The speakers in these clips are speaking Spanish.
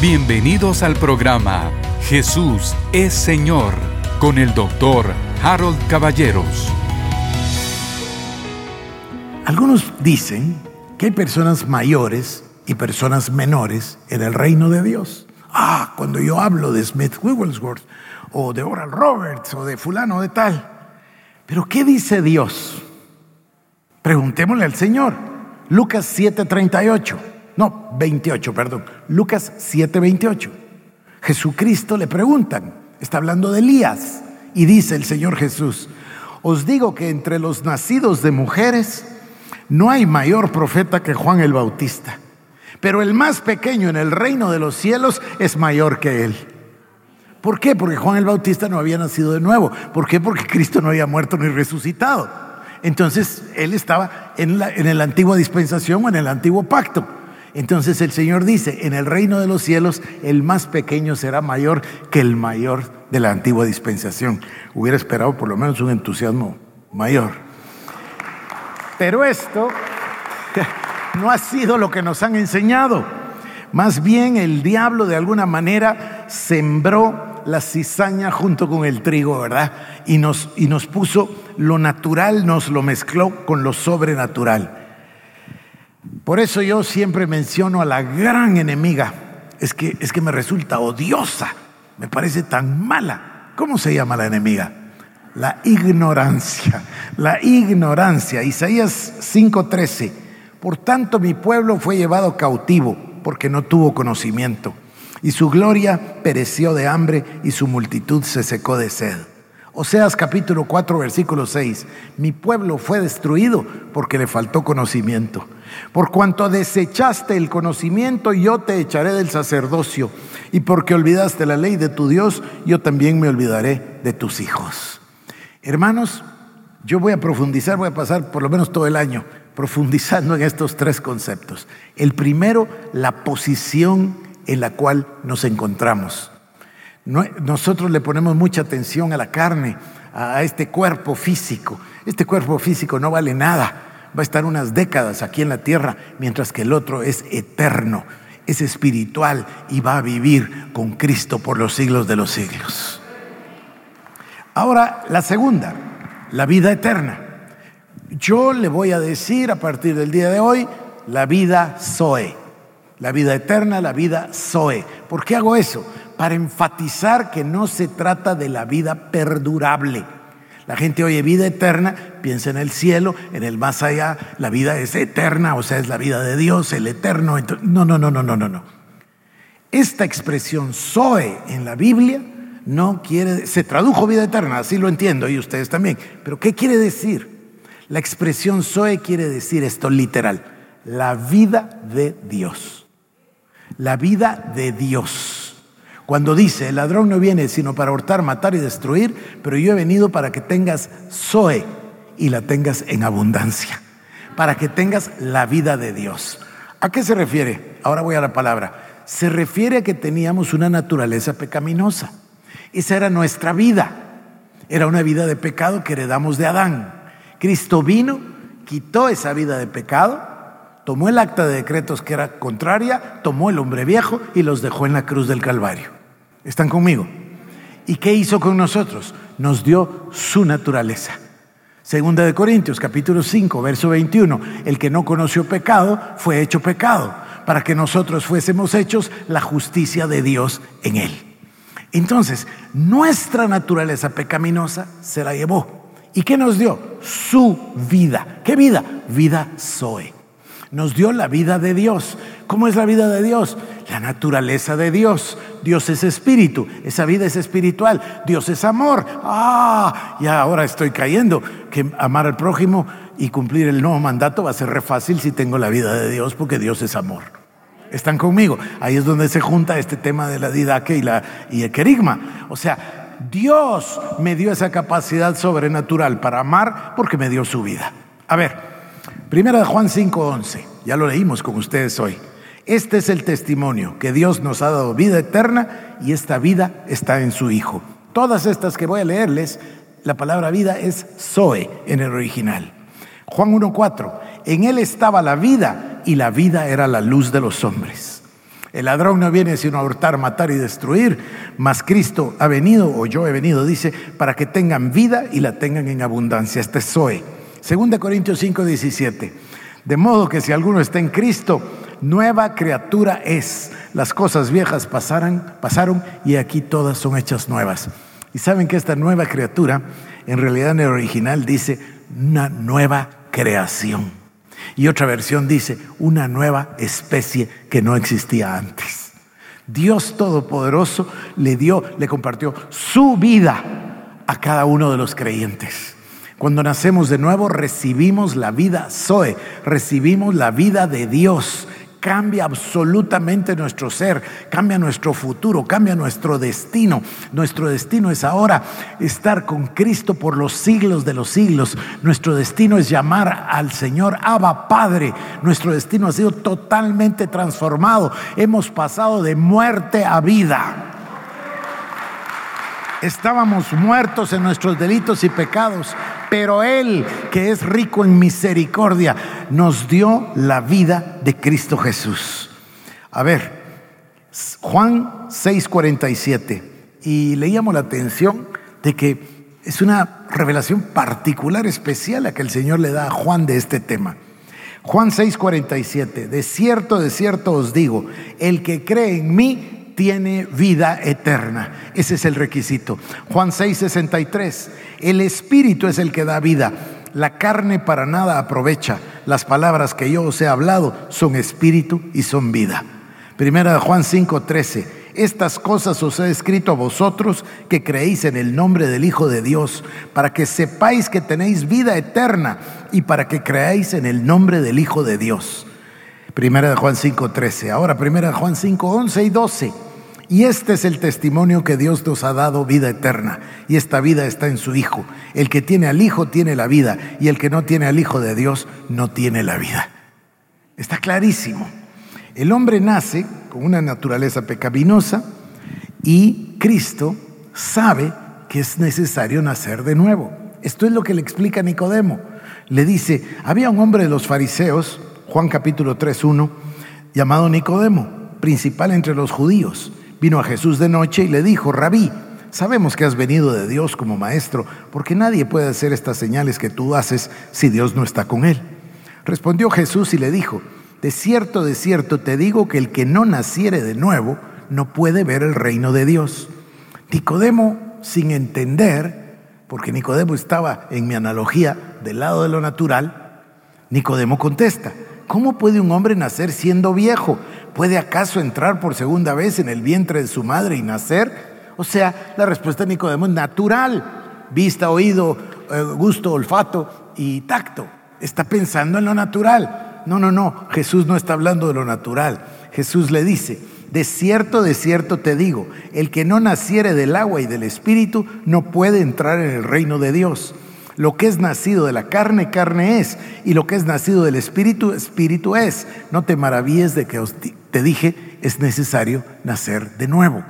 Bienvenidos al programa Jesús es Señor con el doctor Harold Caballeros. Algunos dicen que hay personas mayores y personas menores en el reino de Dios. Ah, cuando yo hablo de Smith Wigglesworth o de Oral Roberts o de fulano de tal. Pero ¿qué dice Dios? Preguntémosle al Señor. Lucas 7:38. No, 28, perdón. Lucas 7:28. Jesucristo le preguntan. Está hablando de Elías. Y dice el Señor Jesús, os digo que entre los nacidos de mujeres no hay mayor profeta que Juan el Bautista. Pero el más pequeño en el reino de los cielos es mayor que él. ¿Por qué? Porque Juan el Bautista no había nacido de nuevo. ¿Por qué? Porque Cristo no había muerto ni resucitado. Entonces él estaba en la, en la antigua dispensación o en el antiguo pacto. Entonces el Señor dice, en el reino de los cielos el más pequeño será mayor que el mayor de la antigua dispensación. Hubiera esperado por lo menos un entusiasmo mayor. Pero esto no ha sido lo que nos han enseñado. Más bien el diablo de alguna manera sembró la cizaña junto con el trigo, ¿verdad? Y nos, y nos puso lo natural, nos lo mezcló con lo sobrenatural. Por eso yo siempre menciono a la gran enemiga. Es que, es que me resulta odiosa, me parece tan mala. ¿Cómo se llama la enemiga? La ignorancia, la ignorancia. Isaías 5:13. Por tanto mi pueblo fue llevado cautivo porque no tuvo conocimiento. Y su gloria pereció de hambre y su multitud se secó de sed. Oseas capítulo 4 versículo 6. Mi pueblo fue destruido porque le faltó conocimiento. Por cuanto desechaste el conocimiento, yo te echaré del sacerdocio. Y porque olvidaste la ley de tu Dios, yo también me olvidaré de tus hijos. Hermanos, yo voy a profundizar, voy a pasar por lo menos todo el año profundizando en estos tres conceptos. El primero, la posición en la cual nos encontramos. Nosotros le ponemos mucha atención a la carne, a este cuerpo físico. Este cuerpo físico no vale nada va a estar unas décadas aquí en la tierra, mientras que el otro es eterno, es espiritual y va a vivir con Cristo por los siglos de los siglos. Ahora, la segunda, la vida eterna. Yo le voy a decir a partir del día de hoy la vida Zoe, la vida eterna, la vida Zoe. ¿Por qué hago eso? Para enfatizar que no se trata de la vida perdurable la gente oye vida eterna, piensa en el cielo, en el más allá, la vida es eterna, o sea, es la vida de Dios, el eterno. No, no, no, no, no, no. Esta expresión Zoe en la Biblia no quiere, se tradujo vida eterna, así lo entiendo y ustedes también. Pero ¿qué quiere decir? La expresión Zoe quiere decir esto literal, la vida de Dios. La vida de Dios. Cuando dice, el ladrón no viene sino para hurtar, matar y destruir, pero yo he venido para que tengas Zoe y la tengas en abundancia, para que tengas la vida de Dios. ¿A qué se refiere? Ahora voy a la palabra. Se refiere a que teníamos una naturaleza pecaminosa. Esa era nuestra vida. Era una vida de pecado que heredamos de Adán. Cristo vino, quitó esa vida de pecado, tomó el acta de decretos que era contraria, tomó el hombre viejo y los dejó en la cruz del Calvario. ¿Están conmigo? ¿Y qué hizo con nosotros? Nos dio su naturaleza. Segunda de Corintios, capítulo 5, verso 21. El que no conoció pecado fue hecho pecado para que nosotros fuésemos hechos la justicia de Dios en él. Entonces, nuestra naturaleza pecaminosa se la llevó. ¿Y qué nos dio? Su vida. ¿Qué vida? Vida Zoe. Nos dio la vida de Dios. ¿Cómo es la vida de Dios? La naturaleza de Dios. Dios es espíritu, esa vida es espiritual. Dios es amor. Ah, ya ahora estoy cayendo que amar al prójimo y cumplir el nuevo mandato va a ser re fácil si tengo la vida de Dios porque Dios es amor. ¿Están conmigo? Ahí es donde se junta este tema de la didaque y, y el querigma. O sea, Dios me dio esa capacidad sobrenatural para amar porque me dio su vida. A ver, primera de Juan 5:11, ya lo leímos con ustedes hoy. Este es el testimonio, que Dios nos ha dado vida eterna y esta vida está en su Hijo. Todas estas que voy a leerles, la palabra vida es Zoe en el original. Juan 1.4, en él estaba la vida y la vida era la luz de los hombres. El ladrón no viene sino a hurtar, matar y destruir, mas Cristo ha venido, o yo he venido, dice, para que tengan vida y la tengan en abundancia. Este es Zoe. 2 Corintios 5, 17. De modo que si alguno está en Cristo, nueva criatura es. Las cosas viejas pasaron, pasaron y aquí todas son hechas nuevas. Y saben que esta nueva criatura, en realidad en el original dice una nueva creación. Y otra versión dice una nueva especie que no existía antes. Dios Todopoderoso le dio, le compartió su vida a cada uno de los creyentes. Cuando nacemos de nuevo recibimos la vida Zoe, recibimos la vida de Dios cambia absolutamente nuestro ser, cambia nuestro futuro, cambia nuestro destino. Nuestro destino es ahora estar con Cristo por los siglos de los siglos. Nuestro destino es llamar al Señor Abba Padre. Nuestro destino ha sido totalmente transformado. Hemos pasado de muerte a vida. Estábamos muertos en nuestros delitos y pecados, pero Él, que es rico en misericordia, nos dio la vida de Cristo Jesús. A ver, Juan 6:47, y leíamos la atención de que es una revelación particular, especial, a que el Señor le da a Juan de este tema. Juan 6:47, de cierto, de cierto os digo, el que cree en mí, tiene vida eterna. Ese es el requisito. Juan 6, 63. El Espíritu es el que da vida. La carne para nada aprovecha. Las palabras que yo os he hablado son espíritu y son vida. Primera de Juan 5, 13. Estas cosas os he escrito a vosotros que creéis en el nombre del Hijo de Dios, para que sepáis que tenéis vida eterna y para que creáis en el nombre del Hijo de Dios. Primera de Juan 5, 13. Ahora, primera de Juan 5, 11 y 12. Y este es el testimonio que Dios nos ha dado vida eterna. Y esta vida está en su Hijo. El que tiene al Hijo tiene la vida. Y el que no tiene al Hijo de Dios no tiene la vida. Está clarísimo. El hombre nace con una naturaleza pecaminosa y Cristo sabe que es necesario nacer de nuevo. Esto es lo que le explica Nicodemo. Le dice, había un hombre de los fariseos, Juan capítulo 3, 1, llamado Nicodemo, principal entre los judíos Vino a Jesús de noche y le dijo, rabí, sabemos que has venido de Dios como maestro, porque nadie puede hacer estas señales que tú haces si Dios no está con él. Respondió Jesús y le dijo, de cierto, de cierto te digo que el que no naciere de nuevo no puede ver el reino de Dios. Nicodemo, sin entender, porque Nicodemo estaba en mi analogía del lado de lo natural, Nicodemo contesta, ¿cómo puede un hombre nacer siendo viejo? ¿Puede acaso entrar por segunda vez en el vientre de su madre y nacer? O sea, la respuesta de Nicodemo es natural. Vista, oído, eh, gusto, olfato y tacto. Está pensando en lo natural. No, no, no. Jesús no está hablando de lo natural. Jesús le dice, de cierto, de cierto te digo, el que no naciere del agua y del espíritu no puede entrar en el reino de Dios. Lo que es nacido de la carne, carne es, y lo que es nacido del espíritu, espíritu es. No te maravilles de que te dije, es necesario nacer de nuevo.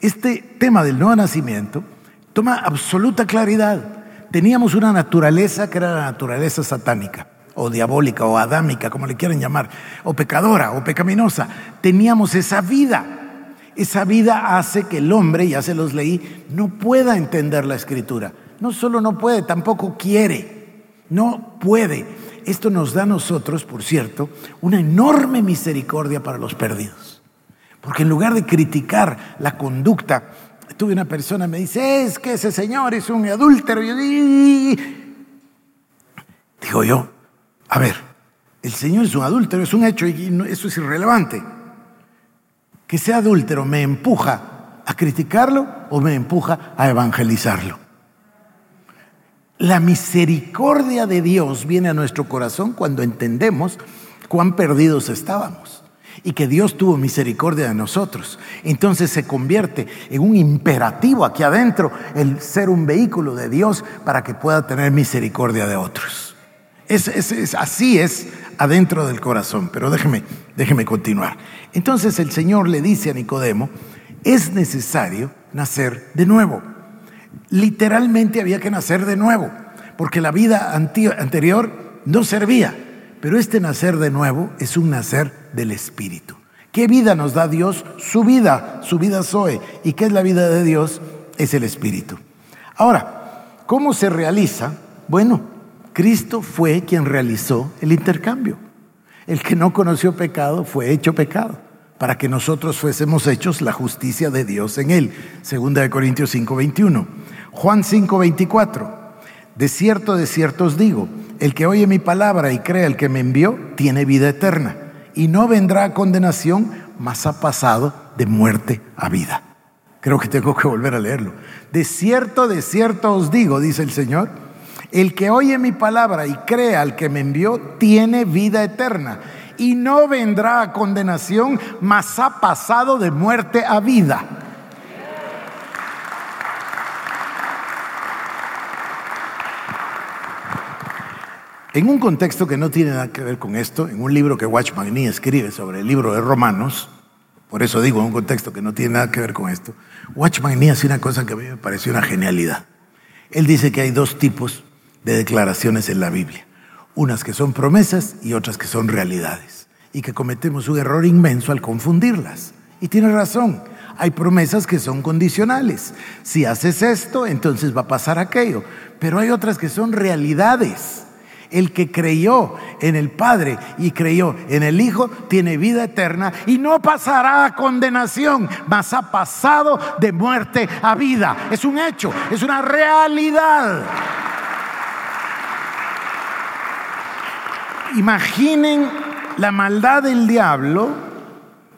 Este tema del nuevo nacimiento toma absoluta claridad. Teníamos una naturaleza que era la naturaleza satánica, o diabólica, o adámica, como le quieran llamar, o pecadora, o pecaminosa. Teníamos esa vida. Esa vida hace que el hombre, ya se los leí, no pueda entender la escritura no solo no puede, tampoco quiere. No puede. Esto nos da a nosotros, por cierto, una enorme misericordia para los perdidos. Porque en lugar de criticar la conducta, tuve una persona me dice, es que ese señor es un adúltero. Digo yo, a ver, el señor es un adúltero, es un hecho y eso es irrelevante. Que sea adúltero me empuja a criticarlo o me empuja a evangelizarlo. La misericordia de Dios viene a nuestro corazón cuando entendemos cuán perdidos estábamos y que Dios tuvo misericordia de nosotros. Entonces se convierte en un imperativo aquí adentro el ser un vehículo de Dios para que pueda tener misericordia de otros. Es, así es adentro del corazón, pero déjeme, déjeme continuar. Entonces el Señor le dice a Nicodemo, es necesario nacer de nuevo literalmente había que nacer de nuevo, porque la vida anterior no servía. Pero este nacer de nuevo es un nacer del Espíritu. ¿Qué vida nos da Dios? Su vida, su vida Zoe. ¿Y qué es la vida de Dios? Es el Espíritu. Ahora, ¿cómo se realiza? Bueno, Cristo fue quien realizó el intercambio. El que no conoció pecado fue hecho pecado para que nosotros fuésemos hechos la justicia de Dios en él. Segunda de Corintios 5:21. Juan 5:24. De cierto, de cierto os digo, el que oye mi palabra y cree el que me envió, tiene vida eterna y no vendrá a condenación, mas ha pasado de muerte a vida. Creo que tengo que volver a leerlo. De cierto, de cierto os digo, dice el Señor, el que oye mi palabra y cree al que me envió, tiene vida eterna y no vendrá a condenación, mas ha pasado de muerte a vida. En un contexto que no tiene nada que ver con esto, en un libro que Watchman Nee escribe sobre el libro de Romanos, por eso digo en un contexto que no tiene nada que ver con esto, Watchman Nee hace una cosa que a mí me pareció una genialidad. Él dice que hay dos tipos de declaraciones en la Biblia, unas que son promesas y otras que son realidades, y que cometemos un error inmenso al confundirlas. Y tiene razón, hay promesas que son condicionales. Si haces esto, entonces va a pasar aquello, pero hay otras que son realidades el que creyó en el Padre y creyó en el Hijo tiene vida eterna y no pasará a condenación, mas ha pasado de muerte a vida. Es un hecho, es una realidad. Imaginen la maldad del diablo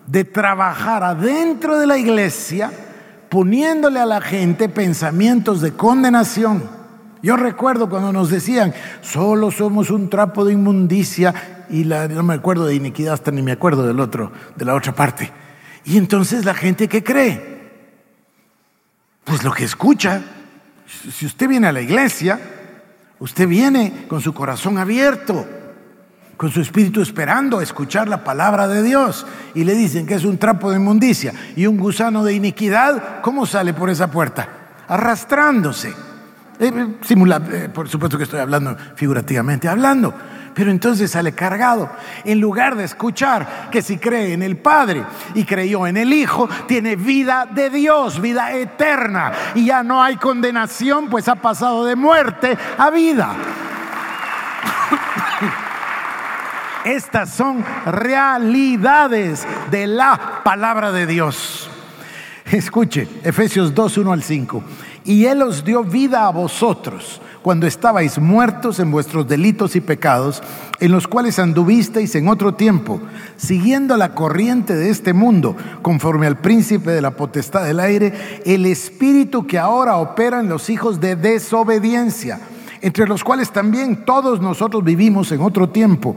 de trabajar adentro de la iglesia poniéndole a la gente pensamientos de condenación. Yo recuerdo cuando nos decían, solo somos un trapo de inmundicia y la, no me acuerdo de iniquidad, hasta ni me acuerdo del otro, de la otra parte. Y entonces la gente que cree, pues lo que escucha, si usted viene a la iglesia, usted viene con su corazón abierto, con su espíritu esperando a escuchar la palabra de Dios y le dicen que es un trapo de inmundicia y un gusano de iniquidad, ¿cómo sale por esa puerta? Arrastrándose. Eh, simula, eh, por supuesto que estoy hablando figurativamente hablando, pero entonces sale cargado. En lugar de escuchar que si cree en el Padre y creyó en el Hijo, tiene vida de Dios, vida eterna. Y ya no hay condenación, pues ha pasado de muerte a vida. Estas son realidades de la palabra de Dios. Escuche, Efesios 2, 1 al 5 y Él os dio vida a vosotros cuando estabais muertos en vuestros delitos y pecados, en los cuales anduvisteis en otro tiempo, siguiendo la corriente de este mundo, conforme al príncipe de la potestad del aire, el espíritu que ahora opera en los hijos de desobediencia, entre los cuales también todos nosotros vivimos en otro tiempo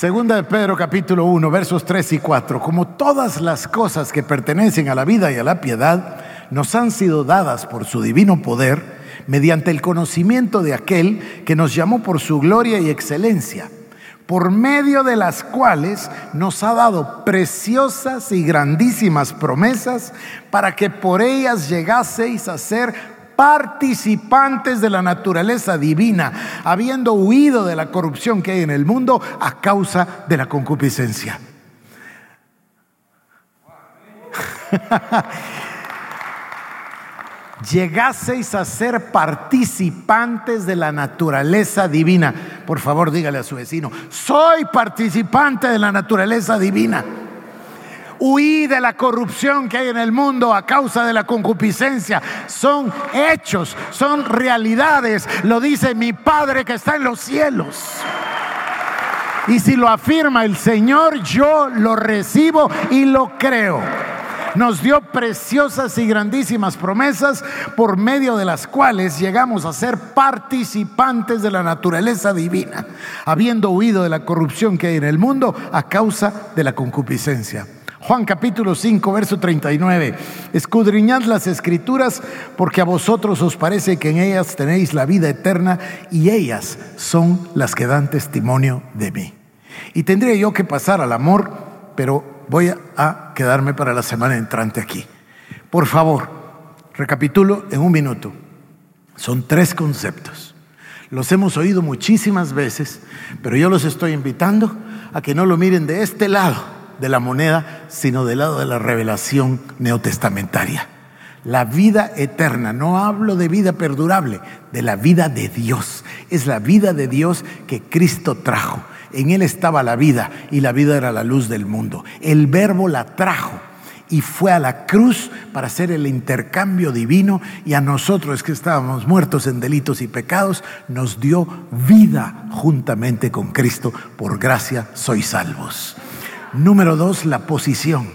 Segunda de Pedro capítulo 1 versos 3 y 4. Como todas las cosas que pertenecen a la vida y a la piedad nos han sido dadas por su divino poder, mediante el conocimiento de aquel que nos llamó por su gloria y excelencia, por medio de las cuales nos ha dado preciosas y grandísimas promesas para que por ellas llegaseis a ser participantes de la naturaleza divina, habiendo huido de la corrupción que hay en el mundo a causa de la concupiscencia. llegaseis a ser participantes de la naturaleza divina. Por favor, dígale a su vecino, soy participante de la naturaleza divina. Huí de la corrupción que hay en el mundo a causa de la concupiscencia. Son hechos, son realidades. Lo dice mi Padre que está en los cielos. Y si lo afirma el Señor, yo lo recibo y lo creo nos dio preciosas y grandísimas promesas por medio de las cuales llegamos a ser participantes de la naturaleza divina, habiendo huido de la corrupción que hay en el mundo a causa de la concupiscencia. Juan capítulo 5, verso 39. Escudriñad las escrituras porque a vosotros os parece que en ellas tenéis la vida eterna y ellas son las que dan testimonio de mí. Y tendría yo que pasar al amor, pero voy a quedarme para la semana entrante aquí. Por favor, recapitulo en un minuto. Son tres conceptos. Los hemos oído muchísimas veces, pero yo los estoy invitando a que no lo miren de este lado de la moneda, sino del lado de la revelación neotestamentaria. La vida eterna, no hablo de vida perdurable, de la vida de Dios. Es la vida de Dios que Cristo trajo. En Él estaba la vida y la vida era la luz del mundo. El verbo la trajo y fue a la cruz para hacer el intercambio divino y a nosotros que estábamos muertos en delitos y pecados, nos dio vida juntamente con Cristo. Por gracia sois salvos. Número dos, la posición.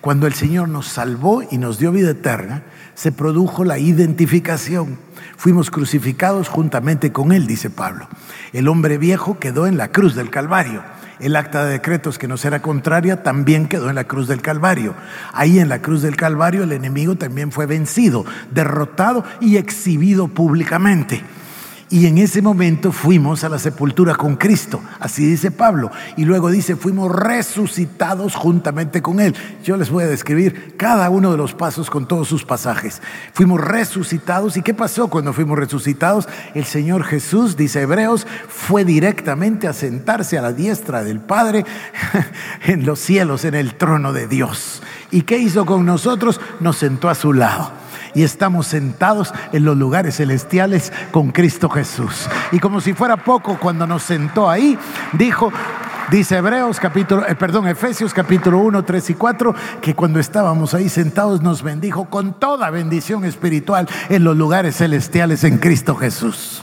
Cuando el Señor nos salvó y nos dio vida eterna, se produjo la identificación. Fuimos crucificados juntamente con Él, dice Pablo. El hombre viejo quedó en la cruz del Calvario. El acta de decretos que nos era contraria también quedó en la cruz del Calvario. Ahí en la cruz del Calvario el enemigo también fue vencido, derrotado y exhibido públicamente. Y en ese momento fuimos a la sepultura con Cristo, así dice Pablo. Y luego dice, fuimos resucitados juntamente con Él. Yo les voy a describir cada uno de los pasos con todos sus pasajes. Fuimos resucitados. ¿Y qué pasó cuando fuimos resucitados? El Señor Jesús, dice Hebreos, fue directamente a sentarse a la diestra del Padre en los cielos, en el trono de Dios. ¿Y qué hizo con nosotros? Nos sentó a su lado y estamos sentados en los lugares celestiales con Cristo Jesús. Y como si fuera poco, cuando nos sentó ahí, dijo, Dice Hebreos capítulo, eh, perdón, Efesios capítulo 1, 3 y 4, que cuando estábamos ahí sentados nos bendijo con toda bendición espiritual en los lugares celestiales en Cristo Jesús.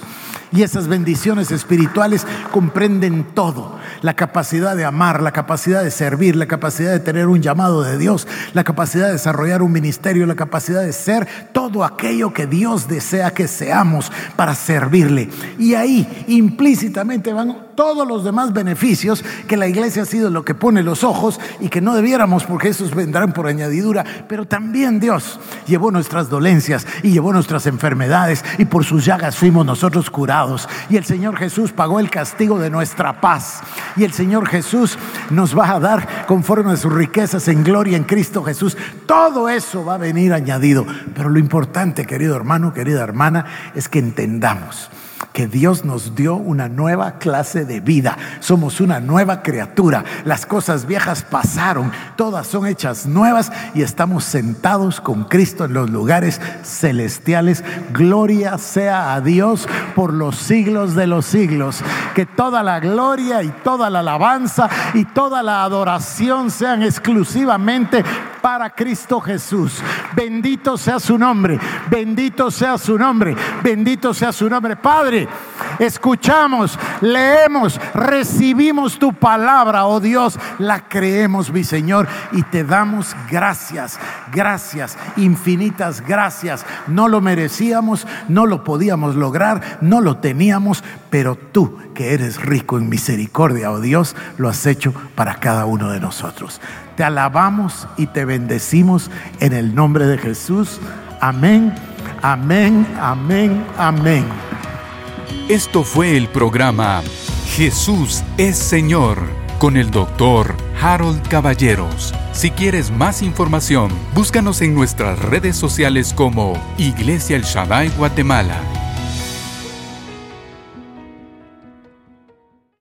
Y esas bendiciones espirituales comprenden todo. La capacidad de amar, la capacidad de servir, la capacidad de tener un llamado de Dios, la capacidad de desarrollar un ministerio, la capacidad de ser todo aquello que Dios desea que seamos para servirle. Y ahí implícitamente van todos los demás beneficios que la iglesia ha sido lo que pone los ojos y que no debiéramos porque esos vendrán por añadidura, pero también Dios llevó nuestras dolencias y llevó nuestras enfermedades y por sus llagas fuimos nosotros curados. Y el Señor Jesús pagó el castigo de nuestra paz. Y el Señor Jesús nos va a dar conforme a sus riquezas en gloria en Cristo Jesús. Todo eso va a venir añadido, pero lo importante, querido hermano, querida hermana, es que entendamos que Dios nos dio una nueva clase de vida. Somos una nueva criatura. Las cosas viejas pasaron, todas son hechas nuevas y estamos sentados con Cristo en los lugares celestiales. Gloria sea a Dios por los siglos de los siglos. Que toda la gloria y toda la alabanza y toda la adoración sean exclusivamente para Cristo Jesús. Bendito sea su nombre, bendito sea su nombre, bendito sea su nombre. Padre, escuchamos, leemos, recibimos tu palabra, oh Dios, la creemos, mi Señor, y te damos gracias, gracias, infinitas gracias. No lo merecíamos, no lo podíamos lograr, no lo teníamos, pero tú que eres rico en misericordia, oh Dios, lo has hecho para cada uno de nosotros. Te alabamos y te bendecimos en el nombre de Jesús. Amén, amén, amén, amén. Esto fue el programa Jesús es Señor con el doctor Harold Caballeros. Si quieres más información, búscanos en nuestras redes sociales como Iglesia El Shaddai Guatemala